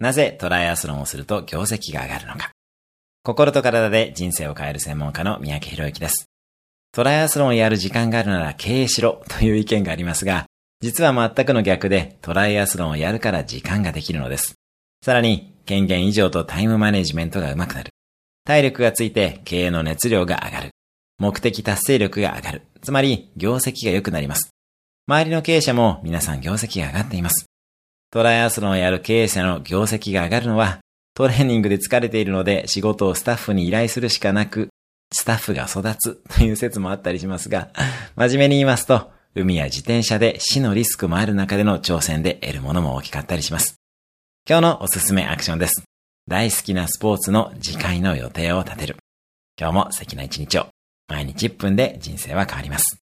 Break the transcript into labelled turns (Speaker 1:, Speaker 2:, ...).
Speaker 1: なぜトライアスロンをすると業績が上がるのか。心と体で人生を変える専門家の三宅博之です。トライアスロンをやる時間があるなら経営しろという意見がありますが、実は全くの逆でトライアスロンをやるから時間ができるのです。さらに、権限以上とタイムマネジメントが上手くなる。体力がついて経営の熱量が上がる。目的達成力が上がる。つまり、業績が良くなります。周りの経営者も皆さん業績が上がっています。トライアスロンをやる経営者の業績が上がるのは、トレーニングで疲れているので仕事をスタッフに依頼するしかなく、スタッフが育つ という説もあったりしますが、真面目に言いますと、海や自転車で死のリスクもある中での挑戦で得るものも大きかったりします。今日のおすすめアクションです。大好きなスポーツの次回の予定を立てる。今日も素敵な一日を。毎日1分で人生は変わります。